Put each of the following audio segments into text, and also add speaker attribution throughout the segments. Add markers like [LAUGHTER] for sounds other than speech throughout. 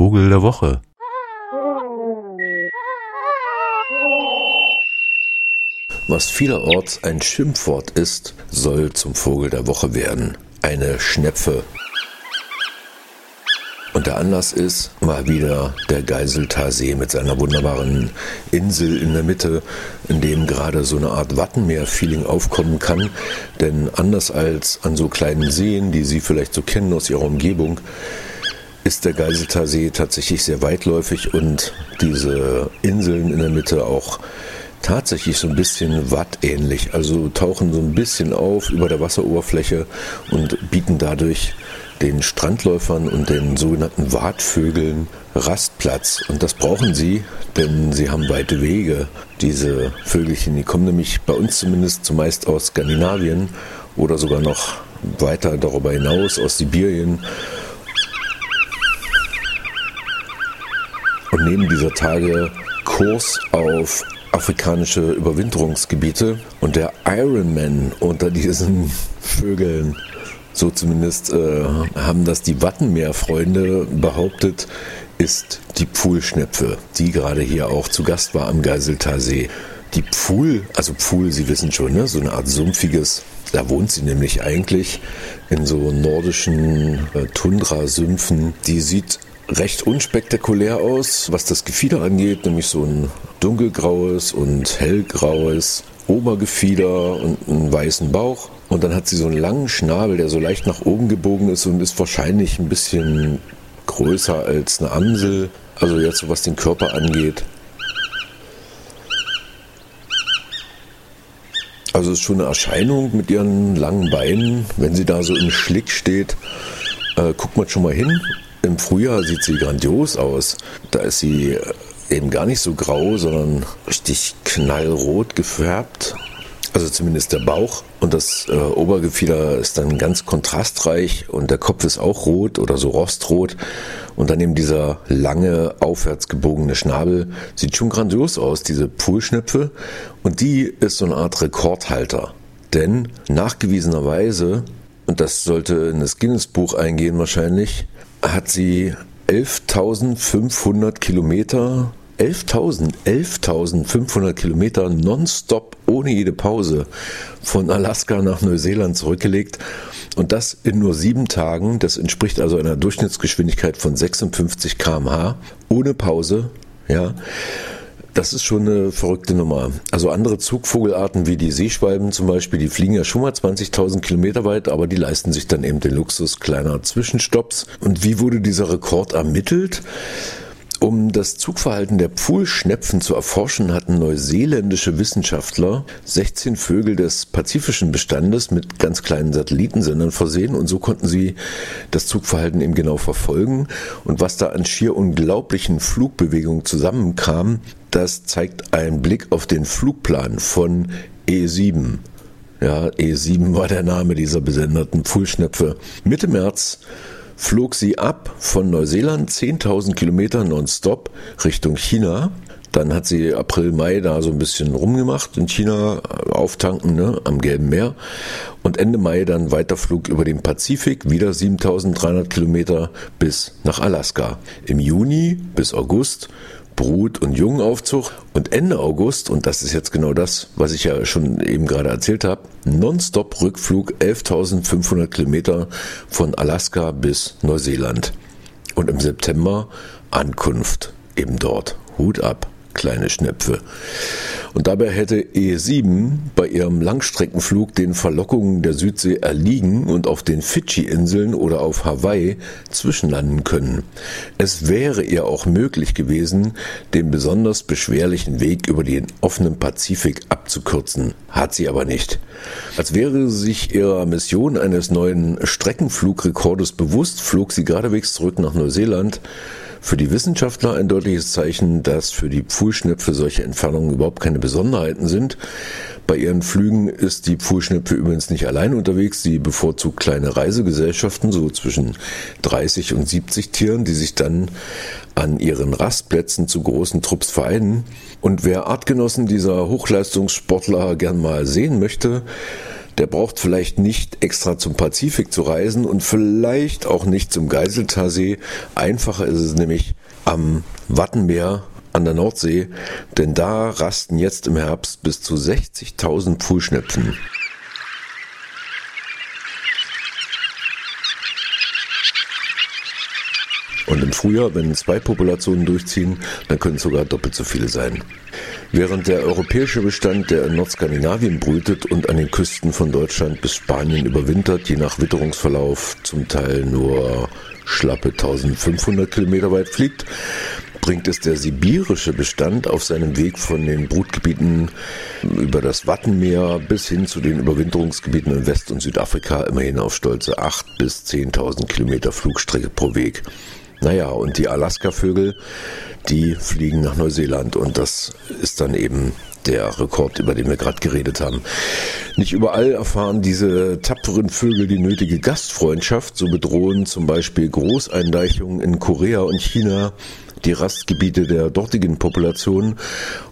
Speaker 1: Vogel der Woche.
Speaker 2: Was vielerorts ein Schimpfwort ist, soll zum Vogel der Woche werden. Eine Schnepfe. Und der Anlass ist mal wieder der Geiseltarsee mit seiner wunderbaren Insel in der Mitte, in dem gerade so eine Art Wattenmeer-Feeling aufkommen kann. Denn anders als an so kleinen Seen, die Sie vielleicht so kennen aus Ihrer Umgebung, ist der Geiseltarsee tatsächlich sehr weitläufig und diese Inseln in der Mitte auch tatsächlich so ein bisschen wattähnlich. Also tauchen so ein bisschen auf über der Wasseroberfläche und bieten dadurch den Strandläufern und den sogenannten Watvögeln Rastplatz. Und das brauchen sie, denn sie haben weite Wege. Diese Vögelchen, die kommen nämlich bei uns zumindest zumeist aus Skandinavien oder sogar noch weiter darüber hinaus aus Sibirien. Und nehmen dieser Tage Kurs auf afrikanische Überwinterungsgebiete und der Ironman unter diesen [LAUGHS] Vögeln, so zumindest äh, haben das die Wattenmeerfreunde behauptet, ist die Pfuhlschnepfe, die gerade hier auch zu Gast war am Geiseltarsee. Die Pfuhl, also Pfuhl, Sie wissen schon, ne? so eine Art sumpfiges, da wohnt sie nämlich eigentlich in so nordischen äh, Tundrasümpfen. Die sieht recht unspektakulär aus, was das Gefieder angeht, nämlich so ein dunkelgraues und hellgraues Obergefieder und einen weißen Bauch. Und dann hat sie so einen langen Schnabel, der so leicht nach oben gebogen ist und ist wahrscheinlich ein bisschen größer als eine Amsel. Also jetzt so was den Körper angeht. Also ist schon eine Erscheinung mit ihren langen Beinen. Wenn sie da so im Schlick steht, äh, guckt man schon mal hin. Im Frühjahr sieht sie grandios aus. Da ist sie eben gar nicht so grau, sondern richtig knallrot gefärbt. Also zumindest der Bauch und das äh, Obergefieder ist dann ganz kontrastreich und der Kopf ist auch rot oder so rostrot und dann eben dieser lange aufwärts gebogene Schnabel sieht schon grandios aus, diese Pfuhlschnüpfe und die ist so eine Art Rekordhalter. Denn nachgewiesenerweise, und das sollte in das Guinness-Buch eingehen wahrscheinlich, hat sie 11.500 Kilometer 11.000, 11.500 Kilometer nonstop ohne jede Pause von Alaska nach Neuseeland zurückgelegt und das in nur sieben Tagen. Das entspricht also einer Durchschnittsgeschwindigkeit von 56 km/h ohne Pause. Ja, das ist schon eine verrückte Nummer. Also andere Zugvogelarten wie die Seeschwalben zum Beispiel, die fliegen ja schon mal 20.000 Kilometer weit, aber die leisten sich dann eben den Luxus kleiner Zwischenstopps. Und wie wurde dieser Rekord ermittelt? Um das Zugverhalten der Pfuhlschnepfen zu erforschen, hatten neuseeländische Wissenschaftler 16 Vögel des pazifischen Bestandes mit ganz kleinen Satellitensendern versehen und so konnten sie das Zugverhalten eben genau verfolgen. Und was da an schier unglaublichen Flugbewegungen zusammenkam, das zeigt ein Blick auf den Flugplan von E7. Ja, E7 war der Name dieser besenderten Pfuhlschnepfe. Mitte März flog sie ab von Neuseeland 10.000 Kilometer nonstop Richtung China. Dann hat sie April, Mai da so ein bisschen rumgemacht in China, auftanken ne, am Gelben Meer. Und Ende Mai dann Weiterflug über den Pazifik, wieder 7300 Kilometer bis nach Alaska. Im Juni bis August Brut- und Jungenaufzug und Ende August, und das ist jetzt genau das, was ich ja schon eben gerade erzählt habe, nonstop Rückflug 11.500 Kilometer von Alaska bis Neuseeland. Und im September Ankunft eben dort. Hut ab kleine Schnepfe. Und dabei hätte E7 bei ihrem Langstreckenflug den Verlockungen der Südsee erliegen und auf den Fidschi-Inseln oder auf Hawaii zwischenlanden können. Es wäre ihr auch möglich gewesen, den besonders beschwerlichen Weg über den offenen Pazifik abzukürzen, hat sie aber nicht. Als wäre sie sich ihrer Mission eines neuen Streckenflugrekordes bewusst, flog sie geradewegs zurück nach Neuseeland, für die Wissenschaftler ein deutliches Zeichen, dass für die Pfuhlschnepfe solche Entfernungen überhaupt keine Besonderheiten sind. Bei ihren Flügen ist die Pfuhlschnepfe übrigens nicht allein unterwegs. Sie bevorzugt kleine Reisegesellschaften, so zwischen 30 und 70 Tieren, die sich dann an ihren Rastplätzen zu großen Trupps vereinen. Und wer Artgenossen dieser Hochleistungssportler gern mal sehen möchte, der braucht vielleicht nicht extra zum Pazifik zu reisen und vielleicht auch nicht zum Geiseltarsee. Einfacher ist es nämlich am Wattenmeer an der Nordsee, denn da rasten jetzt im Herbst bis zu 60.000 Pfuhlschnepfen. Und im Frühjahr, wenn zwei Populationen durchziehen, dann können es sogar doppelt so viele sein. Während der europäische Bestand, der in Nordskandinavien brütet und an den Küsten von Deutschland bis Spanien überwintert, je nach Witterungsverlauf zum Teil nur schlappe 1500 Kilometer weit fliegt, bringt es der sibirische Bestand auf seinem Weg von den Brutgebieten über das Wattenmeer bis hin zu den Überwinterungsgebieten in West- und Südafrika immerhin auf stolze 8.000 bis 10.000 Kilometer Flugstrecke pro Weg. Naja, und die Alaska-Vögel, die fliegen nach Neuseeland und das ist dann eben der Rekord, über den wir gerade geredet haben. Nicht überall erfahren diese tapferen Vögel die nötige Gastfreundschaft. So bedrohen zum Beispiel Großeindeichungen in Korea und China die Rastgebiete der dortigen Population.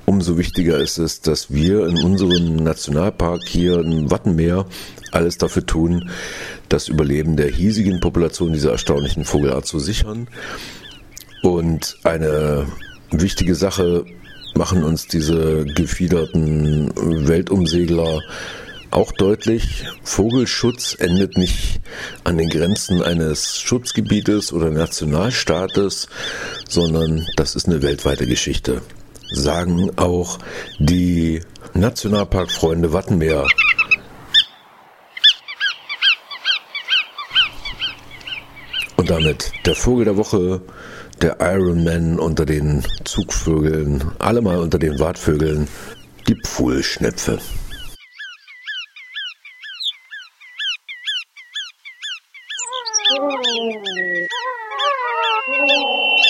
Speaker 2: Umso wichtiger ist es, dass wir in unserem Nationalpark hier im Wattenmeer alles dafür tun, das Überleben der hiesigen Population dieser erstaunlichen Vogelart zu sichern. Und eine wichtige Sache machen uns diese gefiederten Weltumsegler auch deutlich, Vogelschutz endet nicht an den Grenzen eines Schutzgebietes oder Nationalstaates, sondern das ist eine weltweite Geschichte. Sagen auch die Nationalparkfreunde Wattenmeer. damit der Vogel der Woche, der Ironman unter den Zugvögeln, alle mal unter den Wartvögeln, die Pfuhlschnepfe. [LAUGHS]